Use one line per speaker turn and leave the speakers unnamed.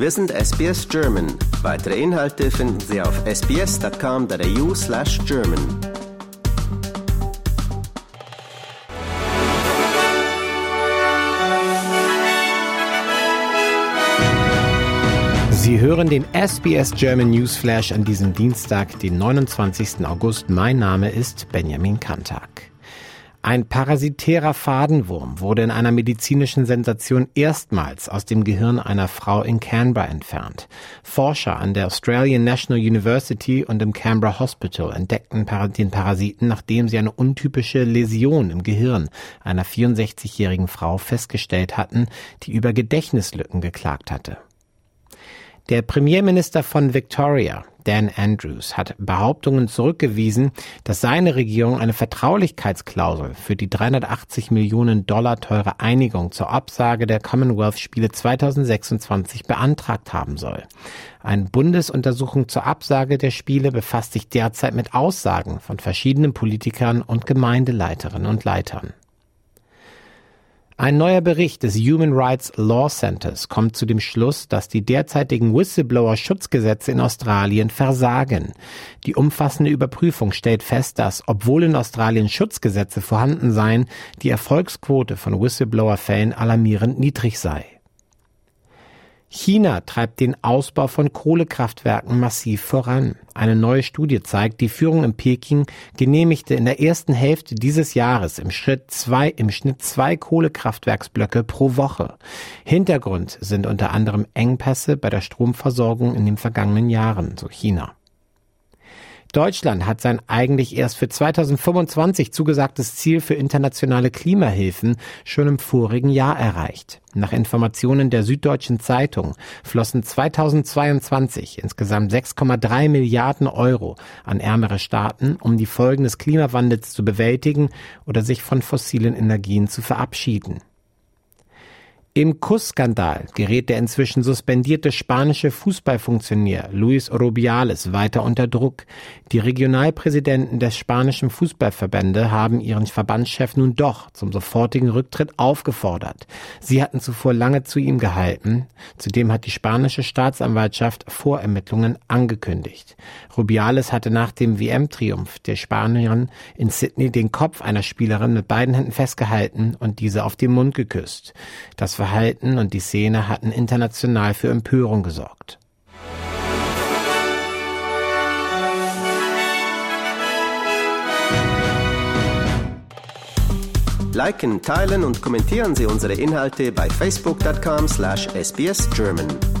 Wir sind SBS German. Weitere Inhalte finden Sie auf sbs.com.au slash German.
Sie hören den SBS German Newsflash an diesem Dienstag, den 29. August. Mein Name ist Benjamin Kantak. Ein parasitärer Fadenwurm wurde in einer medizinischen Sensation erstmals aus dem Gehirn einer Frau in Canberra entfernt. Forscher an der Australian National University und im Canberra Hospital entdeckten den Parasiten, nachdem sie eine untypische Läsion im Gehirn einer 64-jährigen Frau festgestellt hatten, die über Gedächtnislücken geklagt hatte. Der Premierminister von Victoria, Dan Andrews hat Behauptungen zurückgewiesen, dass seine Regierung eine Vertraulichkeitsklausel für die 380 Millionen Dollar teure Einigung zur Absage der Commonwealth-Spiele 2026 beantragt haben soll. Eine Bundesuntersuchung zur Absage der Spiele befasst sich derzeit mit Aussagen von verschiedenen Politikern und Gemeindeleiterinnen und Leitern. Ein neuer Bericht des Human Rights Law Centers kommt zu dem Schluss, dass die derzeitigen Whistleblower-Schutzgesetze in Australien versagen. Die umfassende Überprüfung stellt fest, dass, obwohl in Australien Schutzgesetze vorhanden seien, die Erfolgsquote von Whistleblower-Fällen alarmierend niedrig sei. China treibt den Ausbau von Kohlekraftwerken massiv voran. Eine neue Studie zeigt, die Führung in Peking genehmigte in der ersten Hälfte dieses Jahres im Schritt zwei, im Schnitt zwei Kohlekraftwerksblöcke pro Woche. Hintergrund sind unter anderem Engpässe bei der Stromversorgung in den vergangenen Jahren, so China. Deutschland hat sein eigentlich erst für 2025 zugesagtes Ziel für internationale Klimahilfen schon im vorigen Jahr erreicht. Nach Informationen der Süddeutschen Zeitung flossen 2022 insgesamt 6,3 Milliarden Euro an ärmere Staaten, um die Folgen des Klimawandels zu bewältigen oder sich von fossilen Energien zu verabschieden. Im Kussskandal gerät der inzwischen suspendierte spanische Fußballfunktionär Luis Rubiales weiter unter Druck. Die Regionalpräsidenten des spanischen Fußballverbände haben ihren Verbandschef nun doch zum sofortigen Rücktritt aufgefordert. Sie hatten zuvor lange zu ihm gehalten. Zudem hat die spanische Staatsanwaltschaft Vorermittlungen angekündigt. Rubiales hatte nach dem WM-Triumph der Spanierin in Sydney den Kopf einer Spielerin mit beiden Händen festgehalten und diese auf den Mund geküsst. Das Verhalten und die Szene hatten international für Empörung gesorgt.
Liken, teilen und kommentieren Sie unsere Inhalte bei facebook.com/sbsgerman.